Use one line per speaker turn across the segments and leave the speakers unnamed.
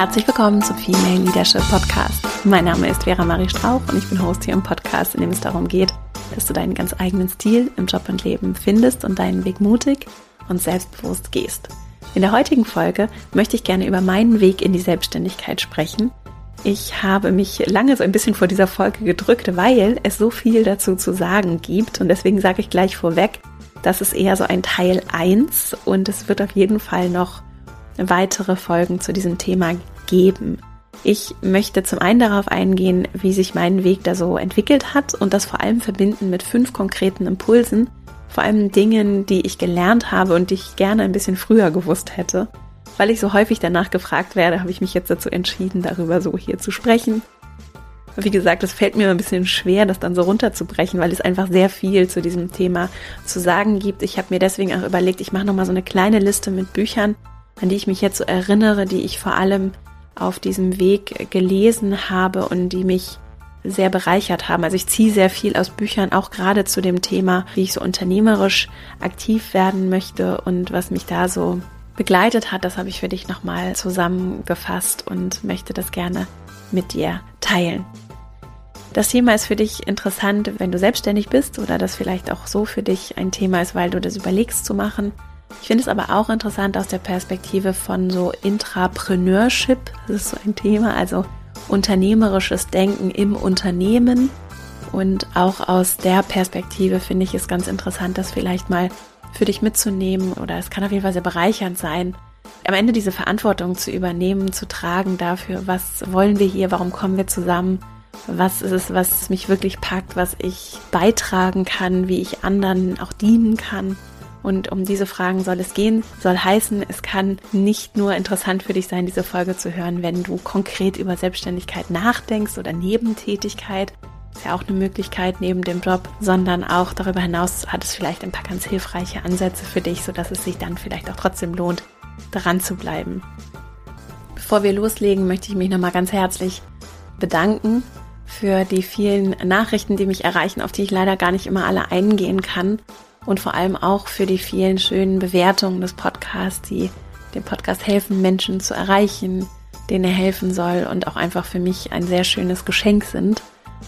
Herzlich willkommen zum Female Leadership Podcast. Mein Name ist Vera Marie Strauch und ich bin Host hier im Podcast, in dem es darum geht, dass du deinen ganz eigenen Stil im Job und Leben findest und deinen Weg mutig und selbstbewusst gehst. In der heutigen Folge möchte ich gerne über meinen Weg in die Selbstständigkeit sprechen. Ich habe mich lange so ein bisschen vor dieser Folge gedrückt, weil es so viel dazu zu sagen gibt und deswegen sage ich gleich vorweg, das ist eher so ein Teil 1 und es wird auf jeden Fall noch weitere Folgen zu diesem Thema geben. Ich möchte zum einen darauf eingehen, wie sich mein Weg da so entwickelt hat und das vor allem verbinden mit fünf konkreten Impulsen, vor allem Dingen, die ich gelernt habe und die ich gerne ein bisschen früher gewusst hätte. Weil ich so häufig danach gefragt werde, habe ich mich jetzt dazu entschieden, darüber so hier zu sprechen. Wie gesagt, es fällt mir ein bisschen schwer, das dann so runterzubrechen, weil es einfach sehr viel zu diesem Thema zu sagen gibt. Ich habe mir deswegen auch überlegt, ich mache nochmal so eine kleine Liste mit Büchern, an die ich mich jetzt so erinnere, die ich vor allem auf diesem Weg gelesen habe und die mich sehr bereichert haben. Also ich ziehe sehr viel aus Büchern, auch gerade zu dem Thema, wie ich so unternehmerisch aktiv werden möchte und was mich da so begleitet hat. Das habe ich für dich nochmal zusammengefasst und möchte das gerne mit dir teilen. Das Thema ist für dich interessant, wenn du selbstständig bist oder das vielleicht auch so für dich ein Thema ist, weil du das überlegst zu machen ich finde es aber auch interessant aus der Perspektive von so Intrapreneurship. Das ist so ein Thema, also unternehmerisches Denken im Unternehmen. Und auch aus der Perspektive finde ich es ganz interessant, das vielleicht mal für dich mitzunehmen oder es kann auf jeden Fall sehr bereichernd sein, am Ende diese Verantwortung zu übernehmen, zu tragen dafür, was wollen wir hier, warum kommen wir zusammen, was ist es, was mich wirklich packt, was ich beitragen kann, wie ich anderen auch dienen kann. Und um diese Fragen soll es gehen. Soll heißen, es kann nicht nur interessant für dich sein, diese Folge zu hören, wenn du konkret über Selbstständigkeit nachdenkst oder Nebentätigkeit. Ist ja auch eine Möglichkeit neben dem Job, sondern auch darüber hinaus hat es vielleicht ein paar ganz hilfreiche Ansätze für dich, sodass es sich dann vielleicht auch trotzdem lohnt, daran zu bleiben. Bevor wir loslegen, möchte ich mich nochmal ganz herzlich bedanken für die vielen Nachrichten, die mich erreichen, auf die ich leider gar nicht immer alle eingehen kann und vor allem auch für die vielen schönen Bewertungen des Podcasts, die dem Podcast helfen, Menschen zu erreichen, denen er helfen soll und auch einfach für mich ein sehr schönes Geschenk sind,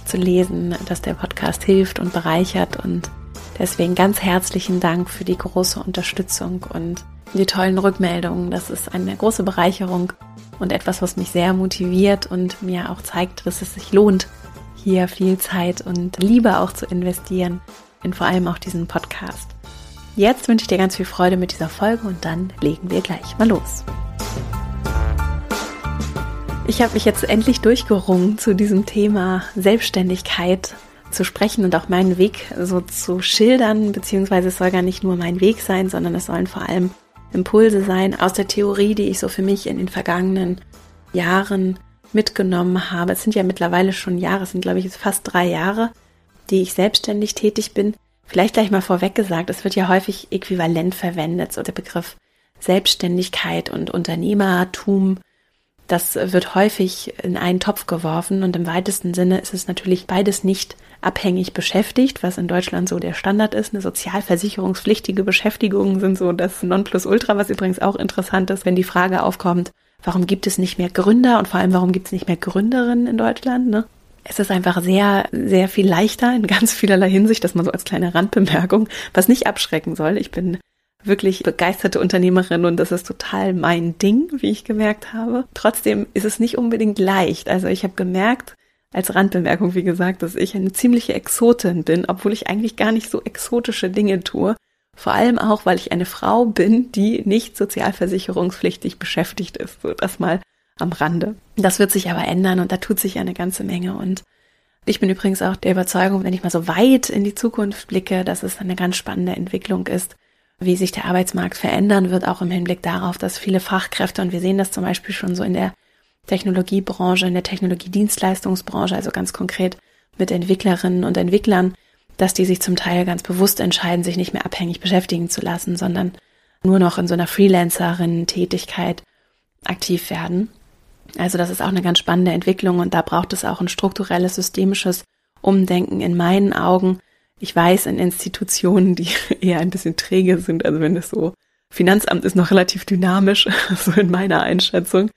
zu lesen, dass der Podcast hilft und bereichert und deswegen ganz herzlichen Dank für die große Unterstützung und die tollen Rückmeldungen. Das ist eine große Bereicherung und etwas, was mich sehr motiviert und mir auch zeigt, dass es sich lohnt, hier viel Zeit und Liebe auch zu investieren in vor allem auch diesen Podcast. Jetzt wünsche ich dir ganz viel Freude mit dieser Folge und dann legen wir gleich mal los. Ich habe mich jetzt endlich durchgerungen, zu diesem Thema Selbstständigkeit zu sprechen und auch meinen Weg so zu schildern, beziehungsweise es soll gar nicht nur mein Weg sein, sondern es sollen vor allem Impulse sein aus der Theorie, die ich so für mich in den vergangenen Jahren mitgenommen habe. Es sind ja mittlerweile schon Jahre, es sind glaube ich fast drei Jahre, die ich selbstständig tätig bin. Vielleicht gleich mal vorweg gesagt, es wird ja häufig äquivalent verwendet, so der Begriff Selbstständigkeit und Unternehmertum. Das wird häufig in einen Topf geworfen und im weitesten Sinne ist es natürlich beides nicht abhängig beschäftigt, was in Deutschland so der Standard ist. Eine sozialversicherungspflichtige Beschäftigung sind so das Nonplusultra, was übrigens auch interessant ist, wenn die Frage aufkommt, warum gibt es nicht mehr Gründer und vor allem warum gibt es nicht mehr Gründerinnen in Deutschland? Ne? Es ist einfach sehr, sehr viel leichter in ganz vielerlei Hinsicht, dass man so als kleine Randbemerkung, was nicht abschrecken soll. Ich bin wirklich begeisterte Unternehmerin und das ist total mein Ding, wie ich gemerkt habe. Trotzdem ist es nicht unbedingt leicht. Also ich habe gemerkt, als Randbemerkung, wie gesagt, dass ich eine ziemliche Exotin bin, obwohl ich eigentlich gar nicht so exotische Dinge tue. Vor allem auch, weil ich eine Frau bin, die nicht sozialversicherungspflichtig beschäftigt ist. So das mal am Rande. Das wird sich aber ändern und da tut sich eine ganze Menge und ich bin übrigens auch der Überzeugung, wenn ich mal so weit in die Zukunft blicke, dass es eine ganz spannende Entwicklung ist, wie sich der Arbeitsmarkt verändern wird, auch im Hinblick darauf, dass viele Fachkräfte, und wir sehen das zum Beispiel schon so in der Technologiebranche, in der Technologiedienstleistungsbranche, also ganz konkret mit Entwicklerinnen und Entwicklern, dass die sich zum Teil ganz bewusst entscheiden, sich nicht mehr abhängig beschäftigen zu lassen, sondern nur noch in so einer Freelancerin-Tätigkeit aktiv werden. Also das ist auch eine ganz spannende Entwicklung und da braucht es auch ein strukturelles, systemisches Umdenken in meinen Augen. Ich weiß, in Institutionen, die eher ein bisschen träge sind, also wenn es so, Finanzamt ist noch relativ dynamisch, so in meiner Einschätzung.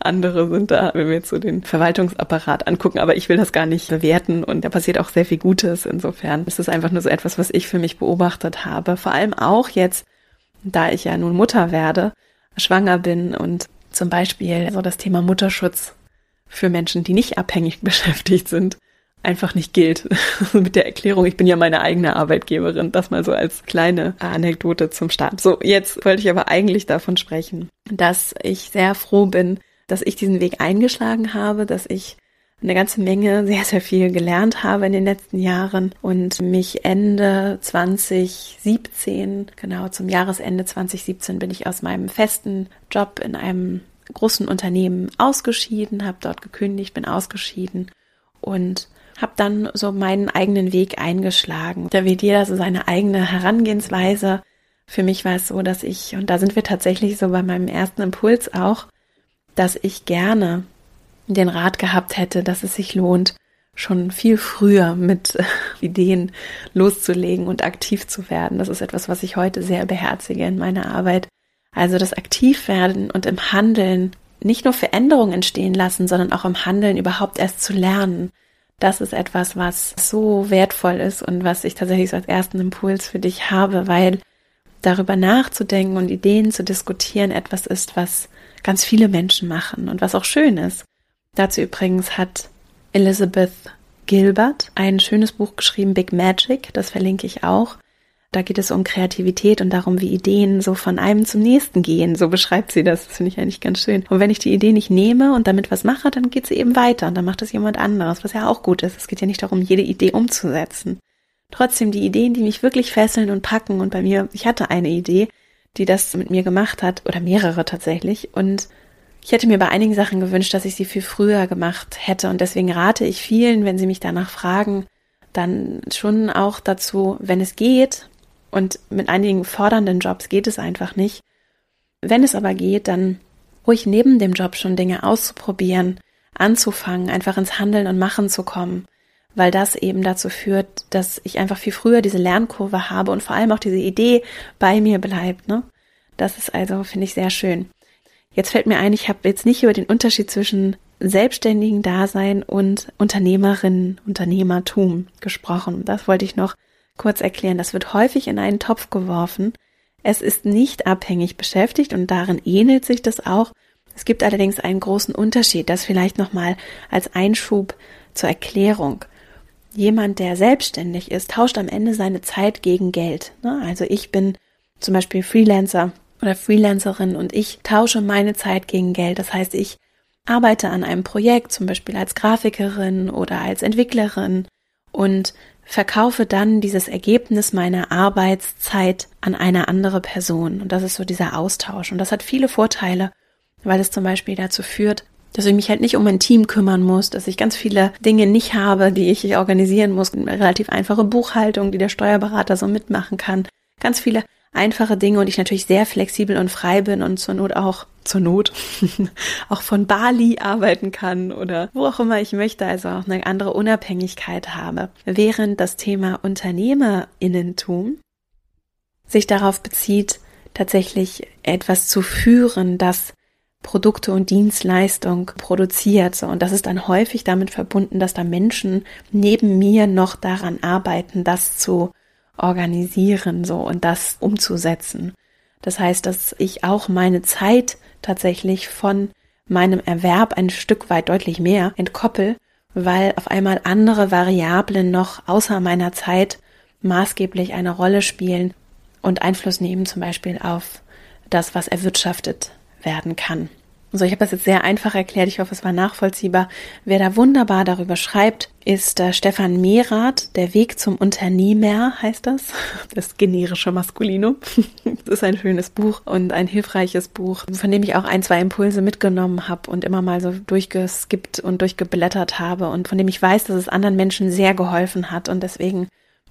Andere sind da, wenn wir jetzt so den Verwaltungsapparat angucken, aber ich will das gar nicht bewerten und da passiert auch sehr viel Gutes. Insofern ist es einfach nur so etwas, was ich für mich beobachtet habe. Vor allem auch jetzt, da ich ja nun Mutter werde, schwanger bin und zum Beispiel so das Thema Mutterschutz für Menschen, die nicht abhängig beschäftigt sind, einfach nicht gilt. Mit der Erklärung, ich bin ja meine eigene Arbeitgeberin. Das mal so als kleine Anekdote zum Start. So, jetzt wollte ich aber eigentlich davon sprechen, dass ich sehr froh bin, dass ich diesen Weg eingeschlagen habe, dass ich eine ganze Menge, sehr, sehr viel gelernt habe in den letzten Jahren und mich Ende 2017, genau zum Jahresende 2017 bin ich aus meinem festen Job in einem großen Unternehmen ausgeschieden, habe dort gekündigt, bin ausgeschieden und habe dann so meinen eigenen Weg eingeschlagen. Da wird jeder so seine eigene Herangehensweise. Für mich war es so, dass ich, und da sind wir tatsächlich so bei meinem ersten Impuls auch, dass ich gerne den Rat gehabt hätte, dass es sich lohnt, schon viel früher mit Ideen loszulegen und aktiv zu werden. Das ist etwas, was ich heute sehr beherzige in meiner Arbeit. Also das Aktivwerden und im Handeln nicht nur Veränderungen entstehen lassen, sondern auch im Handeln überhaupt erst zu lernen. Das ist etwas, was so wertvoll ist und was ich tatsächlich so als ersten Impuls für dich habe, weil darüber nachzudenken und Ideen zu diskutieren etwas ist, was ganz viele Menschen machen und was auch schön ist. Dazu übrigens hat Elizabeth Gilbert ein schönes Buch geschrieben, Big Magic, das verlinke ich auch. Da geht es um Kreativität und darum, wie Ideen so von einem zum nächsten gehen. So beschreibt sie das. Das finde ich eigentlich ganz schön. Und wenn ich die Idee nicht nehme und damit was mache, dann geht sie eben weiter und dann macht es jemand anderes, was ja auch gut ist. Es geht ja nicht darum, jede Idee umzusetzen. Trotzdem die Ideen, die mich wirklich fesseln und packen und bei mir, ich hatte eine Idee, die das mit mir gemacht hat oder mehrere tatsächlich und ich hätte mir bei einigen Sachen gewünscht, dass ich sie viel früher gemacht hätte und deswegen rate ich vielen, wenn sie mich danach fragen, dann schon auch dazu, wenn es geht, und mit einigen fordernden Jobs geht es einfach nicht. Wenn es aber geht, dann ruhig neben dem Job schon Dinge auszuprobieren, anzufangen, einfach ins Handeln und Machen zu kommen, weil das eben dazu führt, dass ich einfach viel früher diese Lernkurve habe und vor allem auch diese Idee bei mir bleibt. Ne? Das ist also, finde ich, sehr schön. Jetzt fällt mir ein, ich habe jetzt nicht über den Unterschied zwischen selbstständigen Dasein und Unternehmerinnen, Unternehmertum gesprochen. Das wollte ich noch kurz erklären. Das wird häufig in einen Topf geworfen. Es ist nicht abhängig beschäftigt und darin ähnelt sich das auch. Es gibt allerdings einen großen Unterschied, das vielleicht nochmal als Einschub zur Erklärung. Jemand, der selbstständig ist, tauscht am Ende seine Zeit gegen Geld. Ne? Also ich bin zum Beispiel Freelancer oder Freelancerin und ich tausche meine Zeit gegen Geld. Das heißt, ich arbeite an einem Projekt, zum Beispiel als Grafikerin oder als Entwicklerin und verkaufe dann dieses Ergebnis meiner Arbeitszeit an eine andere Person. Und das ist so dieser Austausch. Und das hat viele Vorteile, weil es zum Beispiel dazu führt, dass ich mich halt nicht um mein Team kümmern muss, dass ich ganz viele Dinge nicht habe, die ich organisieren muss. Eine relativ einfache Buchhaltung, die der Steuerberater so mitmachen kann. Ganz viele einfache Dinge und ich natürlich sehr flexibel und frei bin und zur Not auch zur Not auch von Bali arbeiten kann oder wo auch immer ich möchte, also auch eine andere Unabhängigkeit habe. Während das Thema Unternehmerinnentum sich darauf bezieht, tatsächlich etwas zu führen, das Produkte und Dienstleistung produziert. So, und das ist dann häufig damit verbunden, dass da Menschen neben mir noch daran arbeiten, das zu organisieren so und das umzusetzen. Das heißt, dass ich auch meine Zeit tatsächlich von meinem Erwerb ein Stück weit deutlich mehr entkoppel, weil auf einmal andere Variablen noch außer meiner Zeit maßgeblich eine Rolle spielen und Einfluss nehmen zum Beispiel auf das, was erwirtschaftet werden kann. So, ich habe das jetzt sehr einfach erklärt. Ich hoffe, es war nachvollziehbar. Wer da wunderbar darüber schreibt, ist äh, Stefan Mehrath. Der Weg zum Unternehmer heißt das. Das generische Maskulinum. Das ist ein schönes Buch und ein hilfreiches Buch, von dem ich auch ein, zwei Impulse mitgenommen habe und immer mal so durchgeskippt und durchgeblättert habe und von dem ich weiß, dass es anderen Menschen sehr geholfen hat. Und deswegen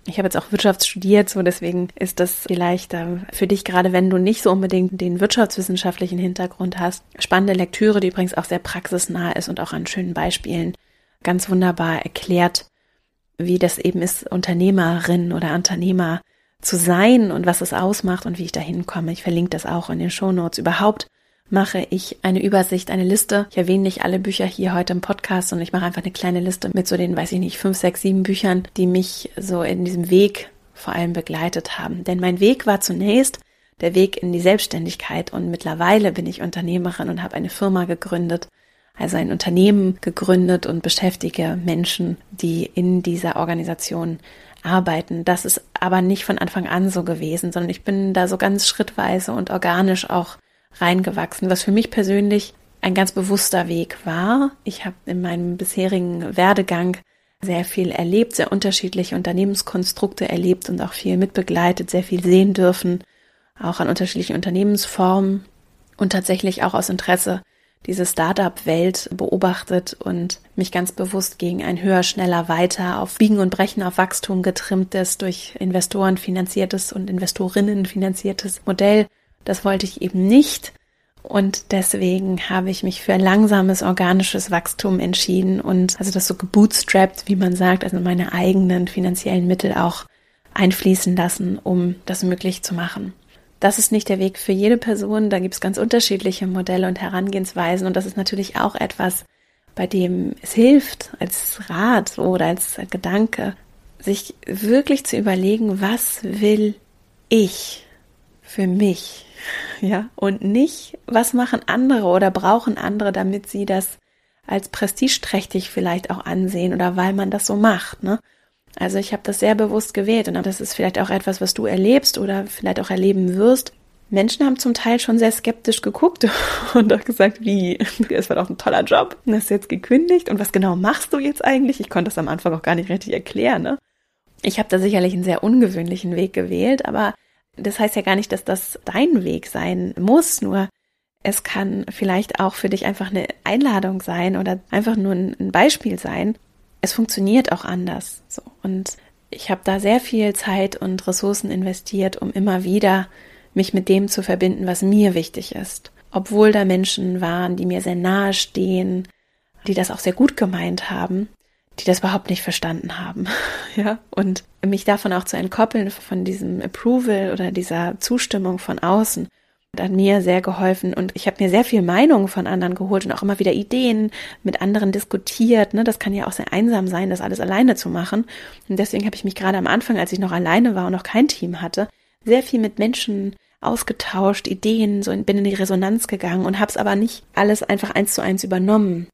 ich habe jetzt auch Wirtschaft studiert, so deswegen ist das vielleicht äh, für dich, gerade wenn du nicht so unbedingt den wirtschaftswissenschaftlichen Hintergrund hast, spannende Lektüre, die übrigens auch sehr praxisnah ist und auch an schönen Beispielen ganz wunderbar erklärt, wie das eben ist, Unternehmerin oder Unternehmer zu sein und was es ausmacht und wie ich da hinkomme. Ich verlinke das auch in den Shownotes überhaupt mache ich eine Übersicht, eine Liste. Ich erwähne nicht alle Bücher hier heute im Podcast, sondern ich mache einfach eine kleine Liste mit so den, weiß ich nicht, fünf, sechs, sieben Büchern, die mich so in diesem Weg vor allem begleitet haben. Denn mein Weg war zunächst der Weg in die Selbstständigkeit und mittlerweile bin ich Unternehmerin und habe eine Firma gegründet, also ein Unternehmen gegründet und beschäftige Menschen, die in dieser Organisation arbeiten. Das ist aber nicht von Anfang an so gewesen, sondern ich bin da so ganz schrittweise und organisch auch reingewachsen, was für mich persönlich ein ganz bewusster Weg war. Ich habe in meinem bisherigen Werdegang sehr viel erlebt, sehr unterschiedliche Unternehmenskonstrukte erlebt und auch viel mitbegleitet, sehr viel sehen dürfen, auch an unterschiedlichen Unternehmensformen und tatsächlich auch aus Interesse diese Startup-Welt beobachtet und mich ganz bewusst gegen ein höher, schneller, weiter auf Biegen und Brechen auf Wachstum getrimmtes, durch Investoren finanziertes und Investorinnen finanziertes Modell. Das wollte ich eben nicht. Und deswegen habe ich mich für ein langsames organisches Wachstum entschieden und also das so gebootstrapped, wie man sagt, also meine eigenen finanziellen Mittel auch einfließen lassen, um das möglich zu machen das ist nicht der Weg für jede Person. Da gibt es ganz unterschiedliche Modelle und Herangehensweisen. Und das ist natürlich auch etwas, bei dem es hilft, als Rat oder als Gedanke, sich wirklich zu überlegen, was will ich für mich? Ja, und nicht, was machen andere oder brauchen andere, damit sie das als prestigeträchtig vielleicht auch ansehen oder weil man das so macht, ne? Also ich habe das sehr bewusst gewählt und das ist vielleicht auch etwas, was du erlebst oder vielleicht auch erleben wirst. Menschen haben zum Teil schon sehr skeptisch geguckt und auch gesagt, wie, es war doch ein toller Job, du hast jetzt gekündigt und was genau machst du jetzt eigentlich? Ich konnte das am Anfang auch gar nicht richtig erklären. Ne? Ich habe da sicherlich einen sehr ungewöhnlichen Weg gewählt, aber das heißt ja gar nicht, dass das dein Weg sein muss, nur es kann vielleicht auch für dich einfach eine Einladung sein oder einfach nur ein Beispiel sein, es funktioniert auch anders. So. Und ich habe da sehr viel Zeit und Ressourcen investiert, um immer wieder mich mit dem zu verbinden, was mir wichtig ist. Obwohl da Menschen waren, die mir sehr nahe stehen, die das auch sehr gut gemeint haben, die das überhaupt nicht verstanden haben. ja. Und mich davon auch zu entkoppeln, von diesem Approval oder dieser Zustimmung von außen hat mir sehr geholfen und ich habe mir sehr viel Meinung von anderen geholt und auch immer wieder Ideen mit anderen diskutiert. Ne? Das kann ja auch sehr einsam sein, das alles alleine zu machen. Und deswegen habe ich mich gerade am Anfang, als ich noch alleine war und noch kein Team hatte, sehr viel mit Menschen ausgetauscht, Ideen, so bin in die Resonanz gegangen und habe es aber nicht alles einfach eins zu eins übernommen.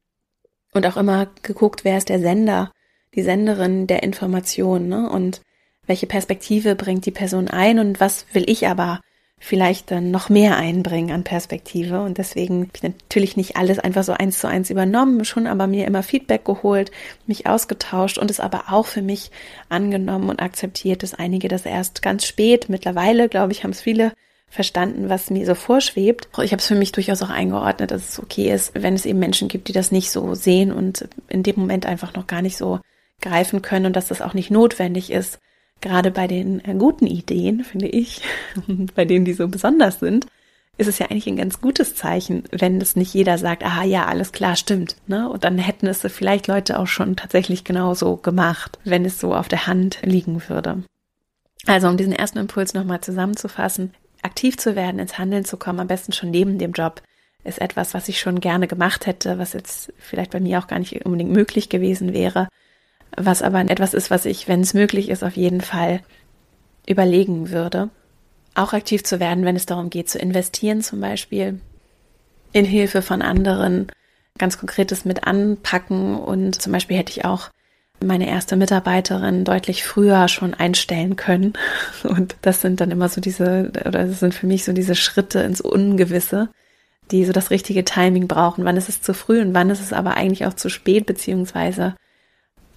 Und auch immer geguckt, wer ist der Sender, die Senderin der Information, ne? Und welche Perspektive bringt die Person ein und was will ich aber vielleicht dann noch mehr einbringen an Perspektive. Und deswegen habe ich natürlich nicht alles einfach so eins zu eins übernommen, schon aber mir immer Feedback geholt, mich ausgetauscht und es aber auch für mich angenommen und akzeptiert, dass einige das erst ganz spät, mittlerweile, glaube ich, haben es viele verstanden, was mir so vorschwebt. Ich habe es für mich durchaus auch eingeordnet, dass es okay ist, wenn es eben Menschen gibt, die das nicht so sehen und in dem Moment einfach noch gar nicht so greifen können und dass das auch nicht notwendig ist, gerade bei den äh, guten Ideen, finde ich, bei denen, die so besonders sind, ist es ja eigentlich ein ganz gutes Zeichen, wenn es nicht jeder sagt, aha, ja, alles klar, stimmt. Ne? Und dann hätten es vielleicht Leute auch schon tatsächlich genauso gemacht, wenn es so auf der Hand liegen würde. Also, um diesen ersten Impuls nochmal zusammenzufassen, aktiv zu werden, ins Handeln zu kommen, am besten schon neben dem Job, ist etwas, was ich schon gerne gemacht hätte, was jetzt vielleicht bei mir auch gar nicht unbedingt möglich gewesen wäre was aber etwas ist, was ich, wenn es möglich ist, auf jeden Fall überlegen würde. Auch aktiv zu werden, wenn es darum geht, zu investieren zum Beispiel, in Hilfe von anderen, ganz konkretes mit anpacken und zum Beispiel hätte ich auch meine erste Mitarbeiterin deutlich früher schon einstellen können. Und das sind dann immer so diese, oder das sind für mich so diese Schritte ins Ungewisse, die so das richtige Timing brauchen. Wann ist es zu früh und wann ist es aber eigentlich auch zu spät, beziehungsweise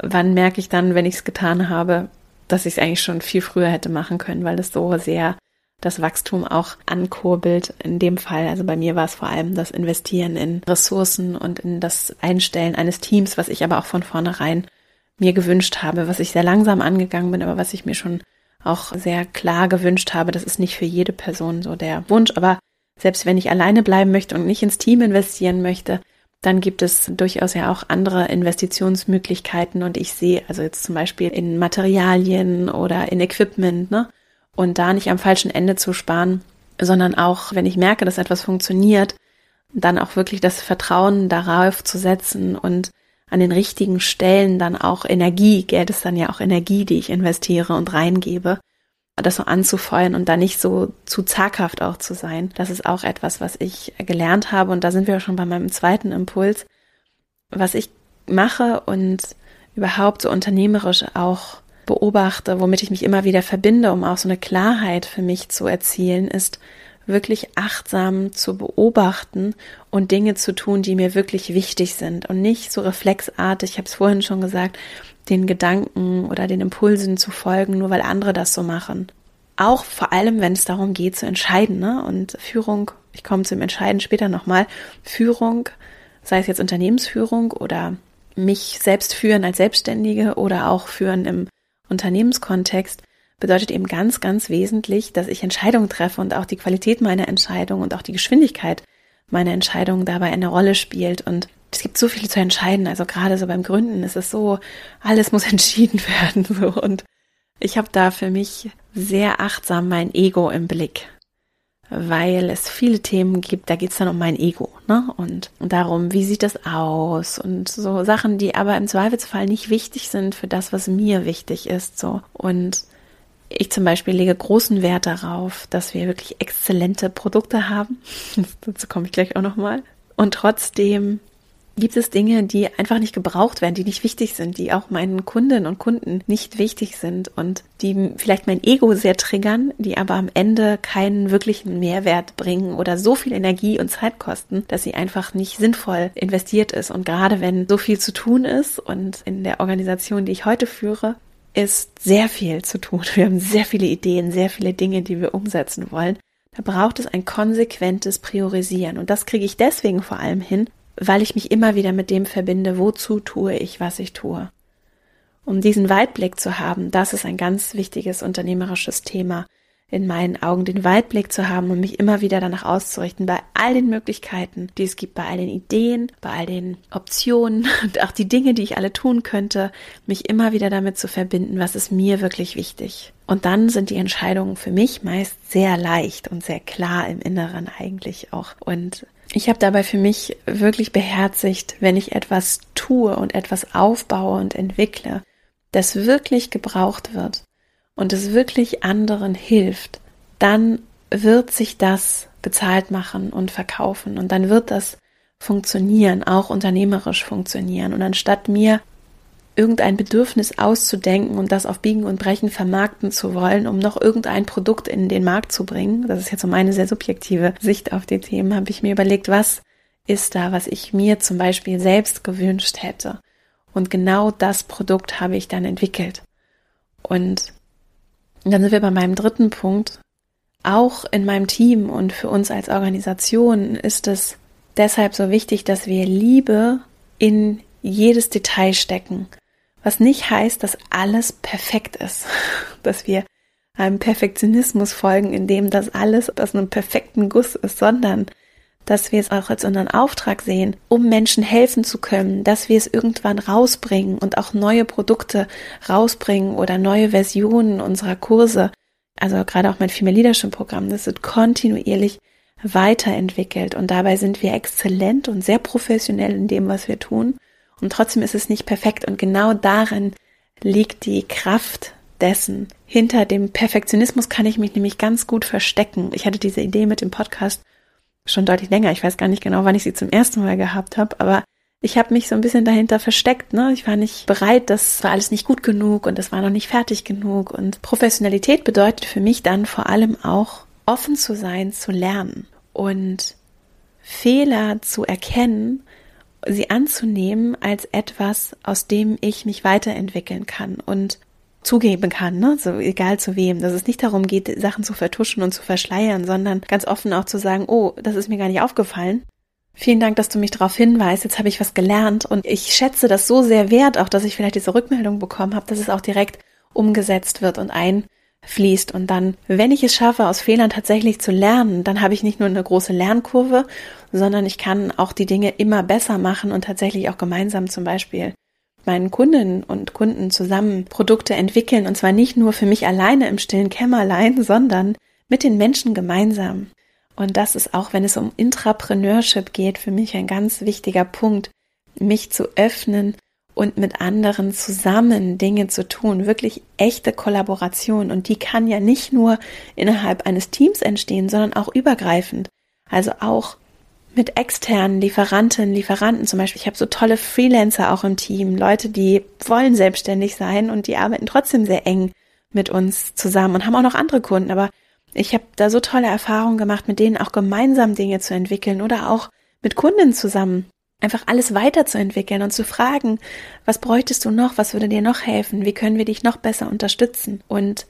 wann merke ich dann, wenn ich es getan habe, dass ich es eigentlich schon viel früher hätte machen können, weil es so sehr das Wachstum auch ankurbelt. In dem Fall, also bei mir war es vor allem das Investieren in Ressourcen und in das Einstellen eines Teams, was ich aber auch von vornherein mir gewünscht habe, was ich sehr langsam angegangen bin, aber was ich mir schon auch sehr klar gewünscht habe. Das ist nicht für jede Person so der Wunsch, aber selbst wenn ich alleine bleiben möchte und nicht ins Team investieren möchte, dann gibt es durchaus ja auch andere Investitionsmöglichkeiten und ich sehe also jetzt zum Beispiel in Materialien oder in Equipment, ne? Und da nicht am falschen Ende zu sparen, sondern auch, wenn ich merke, dass etwas funktioniert, dann auch wirklich das Vertrauen darauf zu setzen und an den richtigen Stellen dann auch Energie, Geld ist dann ja auch Energie, die ich investiere und reingebe, das so anzufeuern und da nicht so zu zaghaft auch zu sein. Das ist auch etwas, was ich gelernt habe und da sind wir schon bei meinem zweiten Impuls. Was ich mache und überhaupt so unternehmerisch auch beobachte, womit ich mich immer wieder verbinde, um auch so eine Klarheit für mich zu erzielen, ist wirklich achtsam zu beobachten und Dinge zu tun, die mir wirklich wichtig sind und nicht so reflexartig, ich habe es vorhin schon gesagt, den Gedanken oder den Impulsen zu folgen, nur weil andere das so machen. Auch vor allem, wenn es darum geht zu entscheiden. Ne? Und Führung, ich komme zum Entscheiden später nochmal, Führung, sei es jetzt Unternehmensführung oder mich selbst führen als Selbstständige oder auch führen im Unternehmenskontext, bedeutet eben ganz, ganz wesentlich, dass ich Entscheidungen treffe und auch die Qualität meiner Entscheidung und auch die Geschwindigkeit meiner Entscheidung dabei eine Rolle spielt. Und es gibt so viel zu entscheiden. Also gerade so beim Gründen ist es so, alles muss entschieden werden. So. Und ich habe da für mich sehr achtsam mein Ego im Blick. Weil es viele Themen gibt, da geht es dann um mein Ego, ne? Und, und darum, wie sieht das aus? Und so Sachen, die aber im Zweifelsfall nicht wichtig sind für das, was mir wichtig ist. So. Und ich zum Beispiel lege großen Wert darauf, dass wir wirklich exzellente Produkte haben. Dazu komme ich gleich auch nochmal. Und trotzdem gibt es Dinge, die einfach nicht gebraucht werden, die nicht wichtig sind, die auch meinen Kundinnen und Kunden nicht wichtig sind und die vielleicht mein Ego sehr triggern, die aber am Ende keinen wirklichen Mehrwert bringen oder so viel Energie und Zeit kosten, dass sie einfach nicht sinnvoll investiert ist. Und gerade wenn so viel zu tun ist und in der Organisation, die ich heute führe, ist sehr viel zu tun. Wir haben sehr viele Ideen, sehr viele Dinge, die wir umsetzen wollen. Da braucht es ein konsequentes Priorisieren. Und das kriege ich deswegen vor allem hin, weil ich mich immer wieder mit dem verbinde, wozu tue ich, was ich tue. Um diesen Weitblick zu haben, das ist ein ganz wichtiges unternehmerisches Thema in meinen Augen, den Weitblick zu haben und mich immer wieder danach auszurichten, bei all den Möglichkeiten, die es gibt, bei all den Ideen, bei all den Optionen und auch die Dinge, die ich alle tun könnte, mich immer wieder damit zu verbinden, was ist mir wirklich wichtig. Und dann sind die Entscheidungen für mich meist sehr leicht und sehr klar im Inneren eigentlich auch. Und ich habe dabei für mich wirklich beherzigt, wenn ich etwas tue und etwas aufbaue und entwickle, das wirklich gebraucht wird, und es wirklich anderen hilft, dann wird sich das bezahlt machen und verkaufen und dann wird das funktionieren, auch unternehmerisch funktionieren. Und anstatt mir irgendein Bedürfnis auszudenken und das auf Biegen und Brechen vermarkten zu wollen, um noch irgendein Produkt in den Markt zu bringen, das ist jetzt so meine sehr subjektive Sicht auf die Themen, habe ich mir überlegt, was ist da, was ich mir zum Beispiel selbst gewünscht hätte. Und genau das Produkt habe ich dann entwickelt. Und und dann sind wir bei meinem dritten Punkt. Auch in meinem Team und für uns als Organisation ist es deshalb so wichtig, dass wir Liebe in jedes Detail stecken. Was nicht heißt, dass alles perfekt ist, dass wir einem Perfektionismus folgen, in dem das alles aus einem perfekten Guss ist, sondern dass wir es auch als unseren Auftrag sehen, um Menschen helfen zu können, dass wir es irgendwann rausbringen und auch neue Produkte rausbringen oder neue Versionen unserer Kurse. Also gerade auch mein Female Leadership Programm, das wird kontinuierlich weiterentwickelt und dabei sind wir exzellent und sehr professionell in dem, was wir tun. Und trotzdem ist es nicht perfekt und genau darin liegt die Kraft dessen. Hinter dem Perfektionismus kann ich mich nämlich ganz gut verstecken. Ich hatte diese Idee mit dem Podcast schon deutlich länger. Ich weiß gar nicht genau, wann ich sie zum ersten Mal gehabt habe, aber ich habe mich so ein bisschen dahinter versteckt. Ne? Ich war nicht bereit, das war alles nicht gut genug und das war noch nicht fertig genug. Und Professionalität bedeutet für mich dann vor allem auch offen zu sein, zu lernen und Fehler zu erkennen, sie anzunehmen als etwas, aus dem ich mich weiterentwickeln kann und zugeben kann, ne? so egal zu wem, dass es nicht darum geht, Sachen zu vertuschen und zu verschleiern, sondern ganz offen auch zu sagen, oh, das ist mir gar nicht aufgefallen. Vielen Dank, dass du mich darauf hinweist. Jetzt habe ich was gelernt und ich schätze das so sehr wert, auch dass ich vielleicht diese Rückmeldung bekommen habe, dass es auch direkt umgesetzt wird und einfließt. Und dann, wenn ich es schaffe, aus Fehlern tatsächlich zu lernen, dann habe ich nicht nur eine große Lernkurve, sondern ich kann auch die Dinge immer besser machen und tatsächlich auch gemeinsam zum Beispiel meinen Kundinnen und Kunden zusammen Produkte entwickeln und zwar nicht nur für mich alleine im stillen Kämmerlein, sondern mit den Menschen gemeinsam. Und das ist auch, wenn es um Intrapreneurship geht, für mich ein ganz wichtiger Punkt, mich zu öffnen und mit anderen zusammen Dinge zu tun, wirklich echte Kollaboration. Und die kann ja nicht nur innerhalb eines Teams entstehen, sondern auch übergreifend. Also auch mit externen Lieferanten, Lieferanten zum Beispiel. Ich habe so tolle Freelancer auch im Team, Leute, die wollen selbstständig sein und die arbeiten trotzdem sehr eng mit uns zusammen und haben auch noch andere Kunden. Aber ich habe da so tolle Erfahrungen gemacht, mit denen auch gemeinsam Dinge zu entwickeln oder auch mit Kunden zusammen einfach alles weiterzuentwickeln und zu fragen, was bräuchtest du noch, was würde dir noch helfen, wie können wir dich noch besser unterstützen und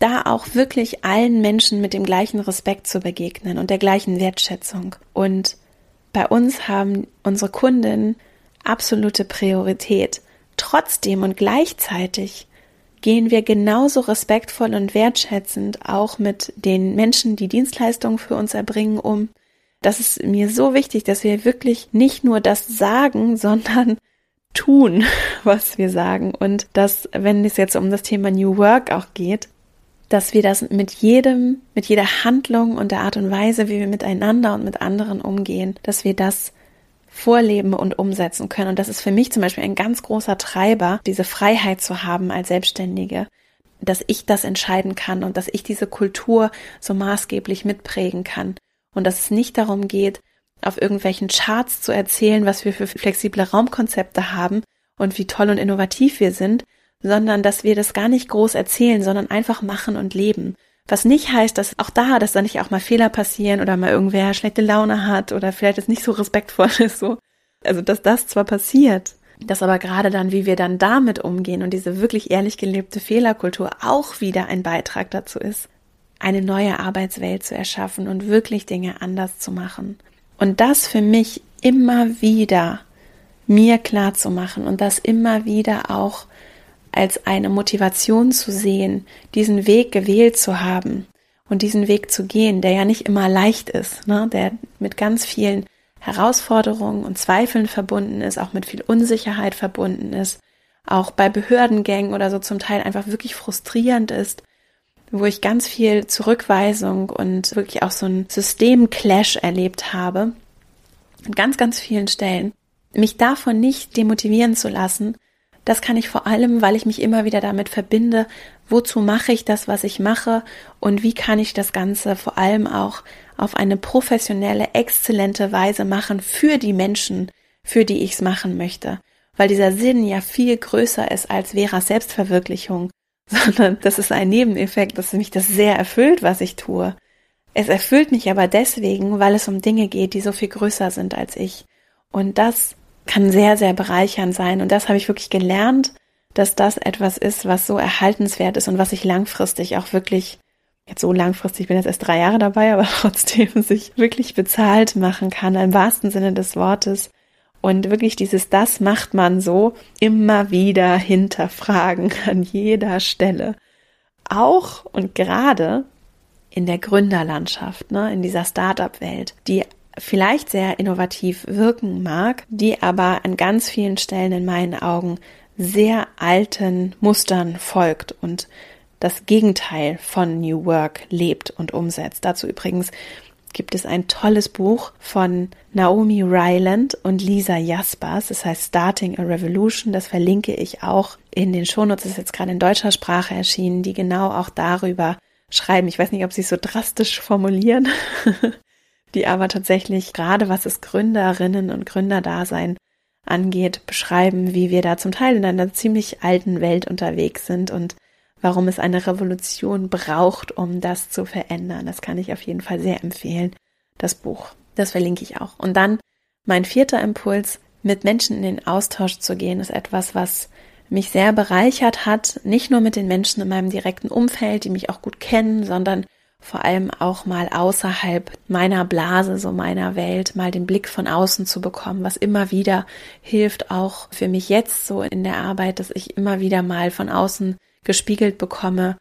da auch wirklich allen Menschen mit dem gleichen Respekt zu begegnen und der gleichen Wertschätzung. Und bei uns haben unsere Kunden absolute Priorität. Trotzdem und gleichzeitig gehen wir genauso respektvoll und wertschätzend auch mit den Menschen, die Dienstleistungen für uns erbringen, um das ist mir so wichtig, dass wir wirklich nicht nur das sagen, sondern tun, was wir sagen. Und dass, wenn es jetzt um das Thema New Work auch geht, dass wir das mit jedem, mit jeder Handlung und der Art und Weise, wie wir miteinander und mit anderen umgehen, dass wir das vorleben und umsetzen können. Und das ist für mich zum Beispiel ein ganz großer Treiber, diese Freiheit zu haben als Selbstständige, dass ich das entscheiden kann und dass ich diese Kultur so maßgeblich mitprägen kann und dass es nicht darum geht, auf irgendwelchen Charts zu erzählen, was wir für flexible Raumkonzepte haben und wie toll und innovativ wir sind, sondern dass wir das gar nicht groß erzählen, sondern einfach machen und leben. Was nicht heißt, dass auch da, dass da nicht auch mal Fehler passieren oder mal irgendwer schlechte Laune hat oder vielleicht es nicht so respektvoll ist, so. Also, dass das zwar passiert, dass aber gerade dann, wie wir dann damit umgehen und diese wirklich ehrlich gelebte Fehlerkultur auch wieder ein Beitrag dazu ist, eine neue Arbeitswelt zu erschaffen und wirklich Dinge anders zu machen. Und das für mich immer wieder mir klar zu machen und das immer wieder auch als eine Motivation zu sehen, diesen Weg gewählt zu haben und diesen Weg zu gehen, der ja nicht immer leicht ist, ne? der mit ganz vielen Herausforderungen und Zweifeln verbunden ist, auch mit viel Unsicherheit verbunden ist, auch bei Behördengängen oder so zum Teil einfach wirklich frustrierend ist wo ich ganz viel Zurückweisung und wirklich auch so ein Systemclash erlebt habe, an ganz, ganz vielen Stellen, mich davon nicht demotivieren zu lassen, das kann ich vor allem, weil ich mich immer wieder damit verbinde, wozu mache ich das, was ich mache und wie kann ich das Ganze vor allem auch auf eine professionelle, exzellente Weise machen für die Menschen, für die ich es machen möchte. Weil dieser Sinn ja viel größer ist als Veras Selbstverwirklichung sondern das ist ein Nebeneffekt, dass mich das sehr erfüllt, was ich tue. Es erfüllt mich aber deswegen, weil es um Dinge geht, die so viel größer sind als ich. Und das kann sehr, sehr bereichernd sein. Und das habe ich wirklich gelernt, dass das etwas ist, was so erhaltenswert ist und was ich langfristig auch wirklich, jetzt so langfristig, ich bin jetzt erst drei Jahre dabei, aber trotzdem sich wirklich bezahlt machen kann, im wahrsten Sinne des Wortes, und wirklich dieses, das macht man so, immer wieder hinterfragen an jeder Stelle. Auch und gerade in der Gründerlandschaft, ne, in dieser Startup-Welt, die vielleicht sehr innovativ wirken mag, die aber an ganz vielen Stellen in meinen Augen sehr alten Mustern folgt und das Gegenteil von New Work lebt und umsetzt. Dazu übrigens gibt es ein tolles Buch von Naomi Ryland und Lisa Jaspers. Das heißt Starting a Revolution. Das verlinke ich auch in den Shownotes. Das ist jetzt gerade in deutscher Sprache erschienen, die genau auch darüber schreiben. Ich weiß nicht, ob sie es so drastisch formulieren, die aber tatsächlich gerade was es Gründerinnen und Gründerdasein angeht, beschreiben, wie wir da zum Teil in einer ziemlich alten Welt unterwegs sind und warum es eine Revolution braucht, um das zu verändern. Das kann ich auf jeden Fall sehr empfehlen, das Buch. Das verlinke ich auch. Und dann mein vierter Impuls, mit Menschen in den Austausch zu gehen, ist etwas, was mich sehr bereichert hat, nicht nur mit den Menschen in meinem direkten Umfeld, die mich auch gut kennen, sondern vor allem auch mal außerhalb meiner Blase, so meiner Welt, mal den Blick von außen zu bekommen, was immer wieder hilft, auch für mich jetzt so in der Arbeit, dass ich immer wieder mal von außen gespiegelt bekomme,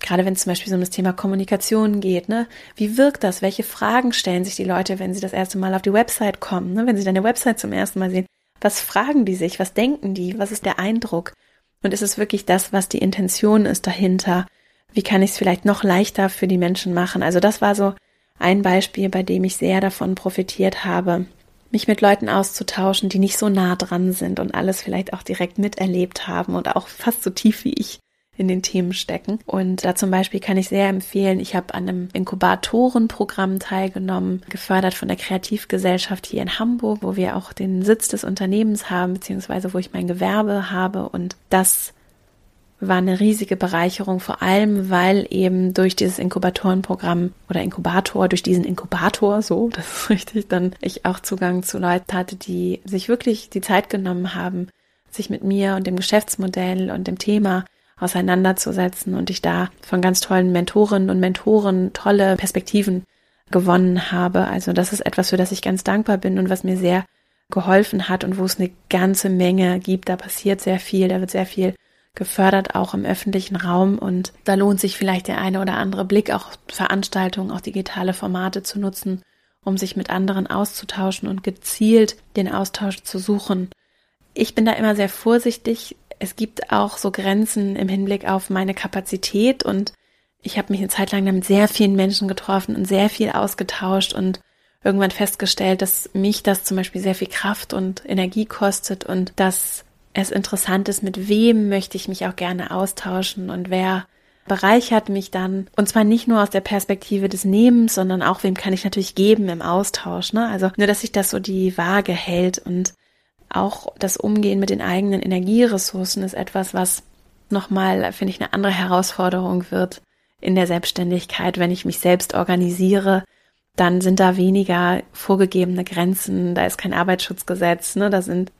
gerade wenn es zum Beispiel so um das Thema Kommunikation geht, ne? Wie wirkt das? Welche Fragen stellen sich die Leute, wenn sie das erste Mal auf die Website kommen, ne? Wenn sie deine Website zum ersten Mal sehen, was fragen die sich? Was denken die? Was ist der Eindruck? Und ist es wirklich das, was die Intention ist dahinter? Wie kann ich es vielleicht noch leichter für die Menschen machen? Also das war so ein Beispiel, bei dem ich sehr davon profitiert habe, mich mit Leuten auszutauschen, die nicht so nah dran sind und alles vielleicht auch direkt miterlebt haben und auch fast so tief wie ich in den Themen stecken. Und da zum Beispiel kann ich sehr empfehlen, ich habe an einem Inkubatorenprogramm teilgenommen, gefördert von der Kreativgesellschaft hier in Hamburg, wo wir auch den Sitz des Unternehmens haben, beziehungsweise wo ich mein Gewerbe habe. Und das war eine riesige Bereicherung, vor allem weil eben durch dieses Inkubatorenprogramm oder Inkubator, durch diesen Inkubator, so, das ist richtig, dann ich auch Zugang zu Leuten hatte, die sich wirklich die Zeit genommen haben, sich mit mir und dem Geschäftsmodell und dem Thema auseinanderzusetzen und ich da von ganz tollen Mentorinnen und Mentoren tolle Perspektiven gewonnen habe. Also das ist etwas, für das ich ganz dankbar bin und was mir sehr geholfen hat und wo es eine ganze Menge gibt. Da passiert sehr viel, da wird sehr viel gefördert, auch im öffentlichen Raum. Und da lohnt sich vielleicht der eine oder andere Blick, auch Veranstaltungen, auch digitale Formate zu nutzen, um sich mit anderen auszutauschen und gezielt den Austausch zu suchen. Ich bin da immer sehr vorsichtig. Es gibt auch so Grenzen im Hinblick auf meine Kapazität und ich habe mich eine Zeit lang mit sehr vielen Menschen getroffen und sehr viel ausgetauscht und irgendwann festgestellt, dass mich das zum Beispiel sehr viel Kraft und Energie kostet und dass es interessant ist, mit wem möchte ich mich auch gerne austauschen und wer bereichert mich dann. Und zwar nicht nur aus der Perspektive des Nehmens, sondern auch, wem kann ich natürlich geben im Austausch. Ne? Also nur, dass sich das so die Waage hält und auch das Umgehen mit den eigenen Energieressourcen ist etwas, was nochmal, finde ich, eine andere Herausforderung wird in der Selbstständigkeit. Wenn ich mich selbst organisiere, dann sind da weniger vorgegebene Grenzen, da ist kein Arbeitsschutzgesetz, ne? da sind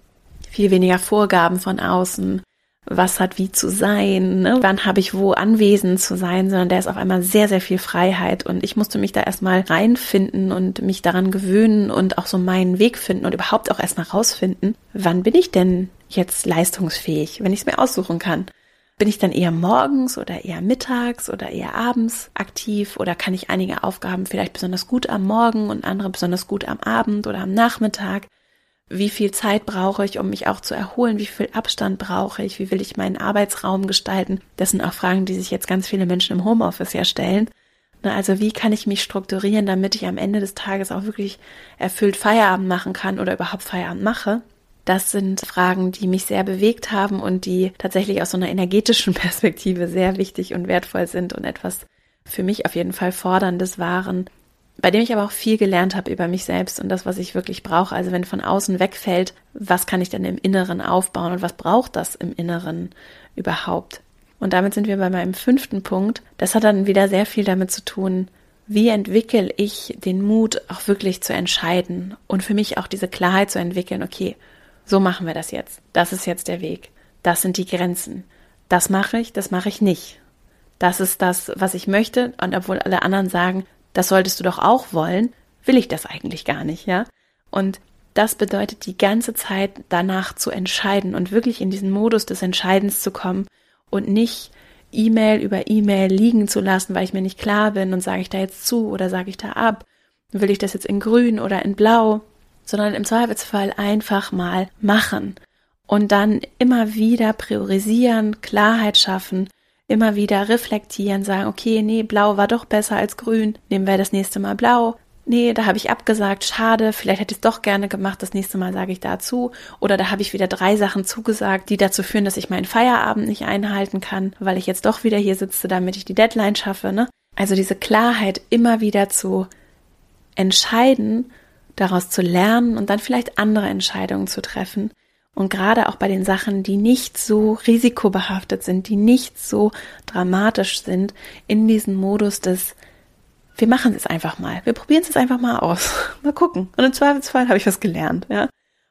viel weniger Vorgaben von außen, was hat wie zu sein, ne? wann habe ich wo anwesend zu sein, sondern der ist auf einmal sehr, sehr viel Freiheit und ich musste mich da erstmal reinfinden und mich daran gewöhnen und auch so meinen Weg finden und überhaupt auch erstmal rausfinden, wann bin ich denn jetzt leistungsfähig, wenn ich es mir aussuchen kann. Bin ich dann eher morgens oder eher mittags oder eher abends aktiv oder kann ich einige Aufgaben vielleicht besonders gut am Morgen und andere besonders gut am Abend oder am Nachmittag? Wie viel Zeit brauche ich, um mich auch zu erholen, wie viel Abstand brauche ich, wie will ich meinen Arbeitsraum gestalten. Das sind auch Fragen, die sich jetzt ganz viele Menschen im Homeoffice ja stellen. Also wie kann ich mich strukturieren, damit ich am Ende des Tages auch wirklich erfüllt Feierabend machen kann oder überhaupt Feierabend mache? Das sind Fragen, die mich sehr bewegt haben und die tatsächlich aus so einer energetischen Perspektive sehr wichtig und wertvoll sind und etwas für mich auf jeden Fall forderndes waren, bei dem ich aber auch viel gelernt habe über mich selbst und das, was ich wirklich brauche. Also wenn von außen wegfällt, was kann ich denn im Inneren aufbauen und was braucht das im Inneren überhaupt? Und damit sind wir bei meinem fünften Punkt. Das hat dann wieder sehr viel damit zu tun, wie entwickle ich den Mut, auch wirklich zu entscheiden und für mich auch diese Klarheit zu entwickeln, okay, so machen wir das jetzt. Das ist jetzt der Weg. Das sind die Grenzen. Das mache ich, das mache ich nicht. Das ist das, was ich möchte. Und obwohl alle anderen sagen, das solltest du doch auch wollen, will ich das eigentlich gar nicht, ja? Und das bedeutet die ganze Zeit danach zu entscheiden und wirklich in diesen Modus des Entscheidens zu kommen und nicht E-Mail über E-Mail liegen zu lassen, weil ich mir nicht klar bin und sage ich da jetzt zu oder sage ich da ab, will ich das jetzt in grün oder in blau, sondern im Zweifelsfall einfach mal machen und dann immer wieder priorisieren, Klarheit schaffen immer wieder reflektieren, sagen, okay, nee, blau war doch besser als grün, nehmen wir das nächste Mal blau. Nee, da habe ich abgesagt, schade, vielleicht hätte ich es doch gerne gemacht, das nächste Mal sage ich dazu. Oder da habe ich wieder drei Sachen zugesagt, die dazu führen, dass ich meinen Feierabend nicht einhalten kann, weil ich jetzt doch wieder hier sitze, damit ich die Deadline schaffe. Ne? Also diese Klarheit immer wieder zu entscheiden, daraus zu lernen und dann vielleicht andere Entscheidungen zu treffen, und gerade auch bei den Sachen, die nicht so risikobehaftet sind, die nicht so dramatisch sind, in diesem Modus des, wir machen es einfach mal, wir probieren es einfach mal aus, mal gucken. Und im Zweifelsfall habe ich was gelernt, ja.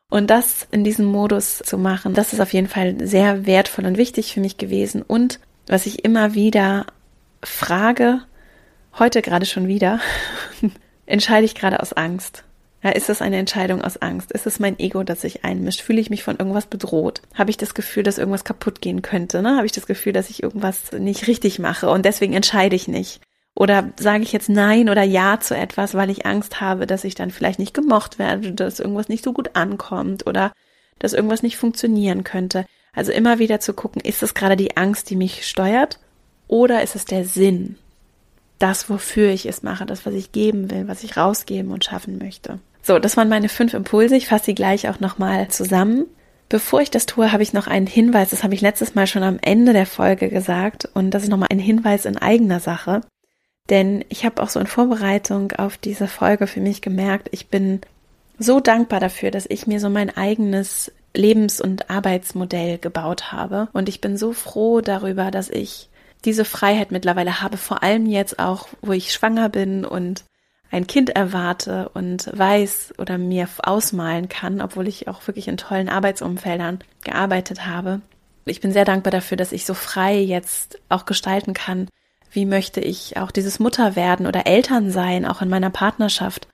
Und das in diesem Modus zu machen, das ist auf jeden Fall sehr wertvoll und wichtig für mich gewesen. Und was ich immer wieder frage, heute gerade schon wieder, entscheide ich gerade aus Angst. Ja, ist das eine Entscheidung aus Angst? Ist es mein Ego, das sich einmischt? Fühle ich mich von irgendwas bedroht? Habe ich das Gefühl, dass irgendwas kaputt gehen könnte? Ne? Habe ich das Gefühl, dass ich irgendwas nicht richtig mache und deswegen entscheide ich nicht? Oder sage ich jetzt Nein oder Ja zu etwas, weil ich Angst habe, dass ich dann vielleicht nicht gemocht werde, dass irgendwas nicht so gut ankommt oder dass irgendwas nicht funktionieren könnte? Also immer wieder zu gucken, ist es gerade die Angst, die mich steuert oder ist es der Sinn? das, wofür ich es mache, das, was ich geben will, was ich rausgeben und schaffen möchte. So, das waren meine fünf Impulse. Ich fasse sie gleich auch nochmal zusammen. Bevor ich das tue, habe ich noch einen Hinweis. Das habe ich letztes Mal schon am Ende der Folge gesagt. Und das ist nochmal ein Hinweis in eigener Sache. Denn ich habe auch so in Vorbereitung auf diese Folge für mich gemerkt, ich bin so dankbar dafür, dass ich mir so mein eigenes Lebens- und Arbeitsmodell gebaut habe. Und ich bin so froh darüber, dass ich diese Freiheit mittlerweile habe, vor allem jetzt auch, wo ich schwanger bin und ein Kind erwarte und weiß oder mir ausmalen kann, obwohl ich auch wirklich in tollen Arbeitsumfeldern gearbeitet habe. Ich bin sehr dankbar dafür, dass ich so frei jetzt auch gestalten kann, wie möchte ich auch dieses Mutter werden oder Eltern sein, auch in meiner Partnerschaft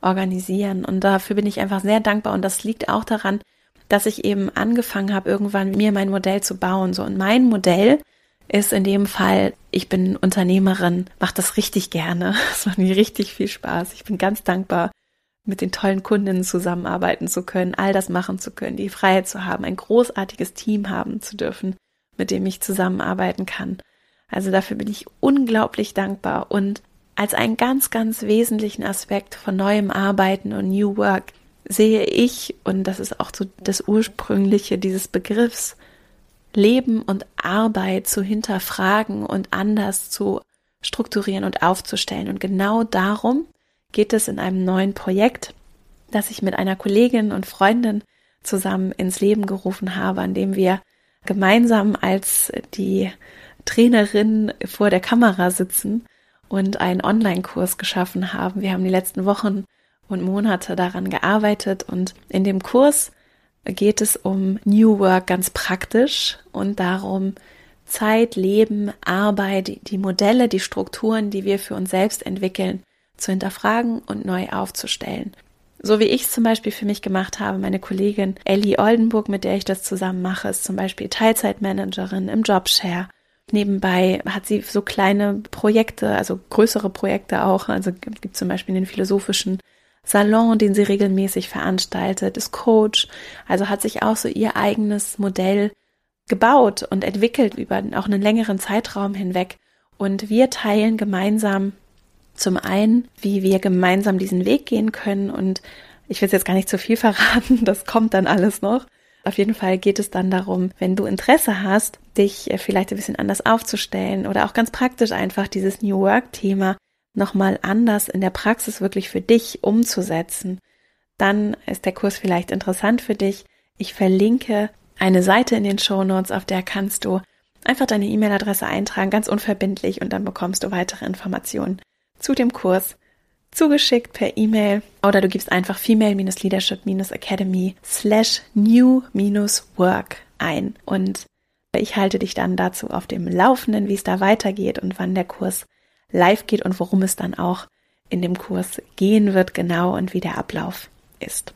organisieren. Und dafür bin ich einfach sehr dankbar. Und das liegt auch daran, dass ich eben angefangen habe, irgendwann mir mein Modell zu bauen. So, und mein Modell ist in dem Fall, ich bin Unternehmerin, mache das richtig gerne. Es macht mir richtig viel Spaß. Ich bin ganz dankbar, mit den tollen Kundinnen zusammenarbeiten zu können, all das machen zu können, die Freiheit zu haben, ein großartiges Team haben zu dürfen, mit dem ich zusammenarbeiten kann. Also dafür bin ich unglaublich dankbar und als einen ganz, ganz wesentlichen Aspekt von neuem Arbeiten und New Work sehe ich, und das ist auch so das Ursprüngliche dieses Begriffs, Leben und Arbeit zu hinterfragen und anders zu strukturieren und aufzustellen. Und genau darum geht es in einem neuen Projekt, das ich mit einer Kollegin und Freundin zusammen ins Leben gerufen habe, an dem wir gemeinsam als die Trainerin vor der Kamera sitzen und einen Online-Kurs geschaffen haben. Wir haben die letzten Wochen und Monate daran gearbeitet und in dem Kurs geht es um New Work ganz praktisch und darum, Zeit, Leben, Arbeit, die Modelle, die Strukturen, die wir für uns selbst entwickeln, zu hinterfragen und neu aufzustellen. So wie ich es zum Beispiel für mich gemacht habe, meine Kollegin Ellie Oldenburg, mit der ich das zusammen mache, ist zum Beispiel Teilzeitmanagerin im Jobshare. Nebenbei hat sie so kleine Projekte, also größere Projekte auch. Also gibt zum Beispiel den philosophischen Salon, den sie regelmäßig veranstaltet, ist Coach, also hat sich auch so ihr eigenes Modell gebaut und entwickelt über auch einen längeren Zeitraum hinweg. Und wir teilen gemeinsam zum einen, wie wir gemeinsam diesen Weg gehen können. Und ich will jetzt gar nicht zu viel verraten, das kommt dann alles noch. Auf jeden Fall geht es dann darum, wenn du Interesse hast, dich vielleicht ein bisschen anders aufzustellen oder auch ganz praktisch einfach dieses New Work Thema nochmal anders in der Praxis wirklich für dich umzusetzen, dann ist der Kurs vielleicht interessant für dich. Ich verlinke eine Seite in den Show Notes, auf der kannst du einfach deine E-Mail-Adresse eintragen, ganz unverbindlich, und dann bekommst du weitere Informationen zu dem Kurs zugeschickt per E-Mail oder du gibst einfach female-leadership-academy slash new-work ein und ich halte dich dann dazu auf dem Laufenden, wie es da weitergeht und wann der Kurs live geht und worum es dann auch in dem Kurs gehen wird, genau und wie der Ablauf ist.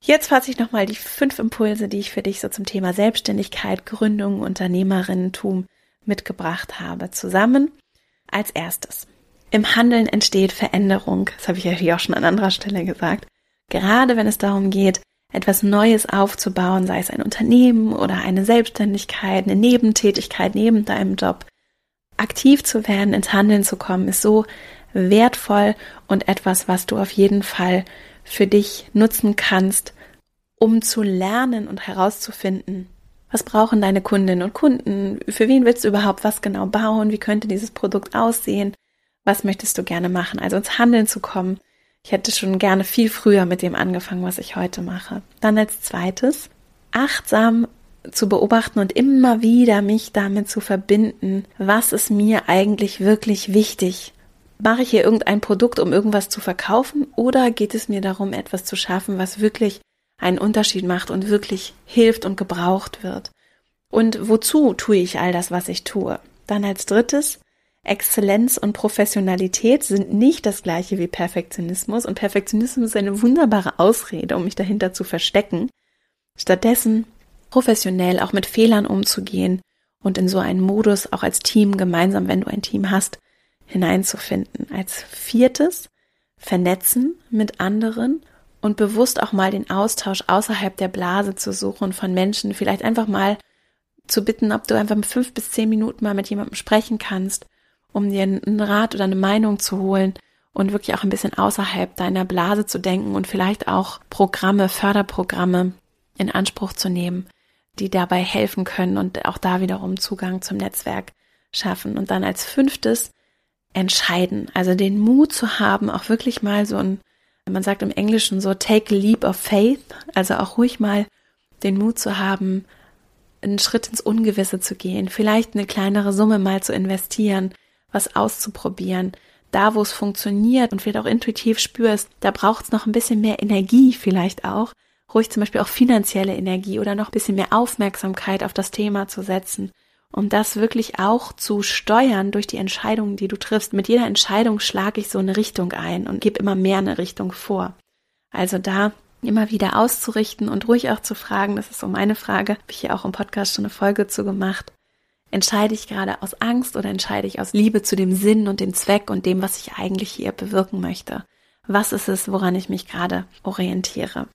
Jetzt fasse ich nochmal die fünf Impulse, die ich für dich so zum Thema Selbstständigkeit, Gründung, Unternehmerinnentum mitgebracht habe, zusammen. Als erstes. Im Handeln entsteht Veränderung. Das habe ich ja hier auch schon an anderer Stelle gesagt. Gerade wenn es darum geht, etwas Neues aufzubauen, sei es ein Unternehmen oder eine Selbstständigkeit, eine Nebentätigkeit neben deinem Job, aktiv zu werden, ins Handeln zu kommen, ist so wertvoll und etwas, was du auf jeden Fall für dich nutzen kannst, um zu lernen und herauszufinden, was brauchen deine Kundinnen und Kunden, für wen willst du überhaupt was genau bauen, wie könnte dieses Produkt aussehen, was möchtest du gerne machen, also ins Handeln zu kommen. Ich hätte schon gerne viel früher mit dem angefangen, was ich heute mache. Dann als zweites, achtsam zu beobachten und immer wieder mich damit zu verbinden, was ist mir eigentlich wirklich wichtig? Mache ich hier irgendein Produkt, um irgendwas zu verkaufen oder geht es mir darum, etwas zu schaffen, was wirklich einen Unterschied macht und wirklich hilft und gebraucht wird? Und wozu tue ich all das, was ich tue? Dann als drittes, Exzellenz und Professionalität sind nicht das gleiche wie Perfektionismus und Perfektionismus ist eine wunderbare Ausrede, um mich dahinter zu verstecken. Stattdessen professionell auch mit Fehlern umzugehen und in so einen Modus auch als Team gemeinsam, wenn du ein Team hast, hineinzufinden. Als viertes vernetzen mit anderen und bewusst auch mal den Austausch außerhalb der Blase zu suchen von Menschen, vielleicht einfach mal zu bitten, ob du einfach fünf bis zehn Minuten mal mit jemandem sprechen kannst um dir einen Rat oder eine Meinung zu holen und wirklich auch ein bisschen außerhalb deiner Blase zu denken und vielleicht auch Programme, Förderprogramme in Anspruch zu nehmen, die dabei helfen können und auch da wiederum Zugang zum Netzwerk schaffen. Und dann als fünftes entscheiden, also den Mut zu haben, auch wirklich mal so ein, man sagt im Englischen so, take a leap of faith, also auch ruhig mal den Mut zu haben, einen Schritt ins Ungewisse zu gehen, vielleicht eine kleinere Summe mal zu investieren, was auszuprobieren, da wo es funktioniert und vielleicht auch intuitiv spürst, da braucht es noch ein bisschen mehr Energie vielleicht auch, ruhig zum Beispiel auch finanzielle Energie oder noch ein bisschen mehr Aufmerksamkeit auf das Thema zu setzen, um das wirklich auch zu steuern durch die Entscheidungen, die du triffst. Mit jeder Entscheidung schlage ich so eine Richtung ein und gebe immer mehr eine Richtung vor. Also da immer wieder auszurichten und ruhig auch zu fragen, das ist so meine Frage, habe ich hier auch im Podcast schon eine Folge zu gemacht. Entscheide ich gerade aus Angst oder entscheide ich aus Liebe zu dem Sinn und dem Zweck und dem, was ich eigentlich hier bewirken möchte? Was ist es, woran ich mich gerade orientiere?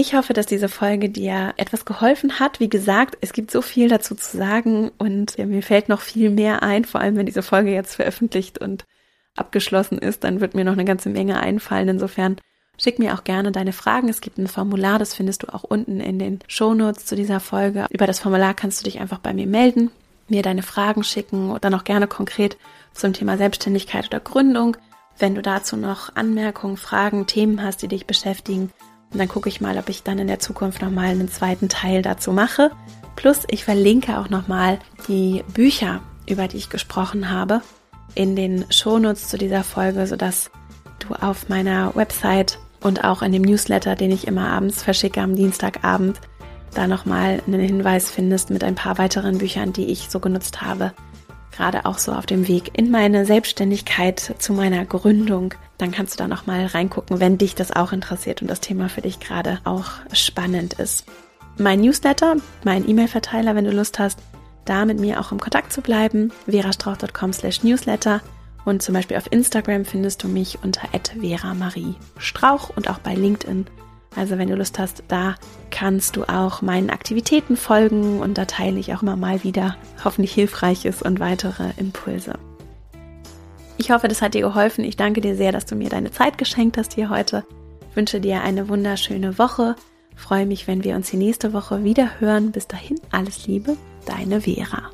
Ich hoffe, dass diese Folge dir etwas geholfen hat. Wie gesagt, es gibt so viel dazu zu sagen und mir fällt noch viel mehr ein, vor allem wenn diese Folge jetzt veröffentlicht und abgeschlossen ist, dann wird mir noch eine ganze Menge einfallen. Insofern schick mir auch gerne deine Fragen. Es gibt ein Formular, das findest du auch unten in den Shownotes zu dieser Folge. Über das Formular kannst du dich einfach bei mir melden, mir deine Fragen schicken oder noch gerne konkret zum Thema Selbstständigkeit oder Gründung. Wenn du dazu noch Anmerkungen, Fragen, Themen hast, die dich beschäftigen, und dann gucke ich mal, ob ich dann in der Zukunft nochmal einen zweiten Teil dazu mache. Plus, ich verlinke auch nochmal die Bücher, über die ich gesprochen habe, in den Shownotes zu dieser Folge, sodass du auf meiner Website und auch in dem Newsletter, den ich immer abends verschicke am Dienstagabend, da nochmal einen Hinweis findest mit ein paar weiteren Büchern, die ich so genutzt habe. Gerade auch so auf dem Weg in meine Selbstständigkeit zu meiner Gründung dann kannst du da nochmal reingucken, wenn dich das auch interessiert und das Thema für dich gerade auch spannend ist. Mein Newsletter, mein E-Mail-Verteiler, wenn du Lust hast, da mit mir auch im Kontakt zu bleiben, verastrauch.com slash newsletter und zum Beispiel auf Instagram findest du mich unter Vera Marie Strauch und auch bei LinkedIn. Also wenn du Lust hast, da kannst du auch meinen Aktivitäten folgen und da teile ich auch immer mal wieder hoffentlich Hilfreiches und weitere Impulse. Ich hoffe, das hat dir geholfen. Ich danke dir sehr, dass du mir deine Zeit geschenkt hast hier heute. Ich wünsche dir eine wunderschöne Woche. freue mich, wenn wir uns die nächste Woche wieder hören. Bis dahin, alles Liebe, deine Vera.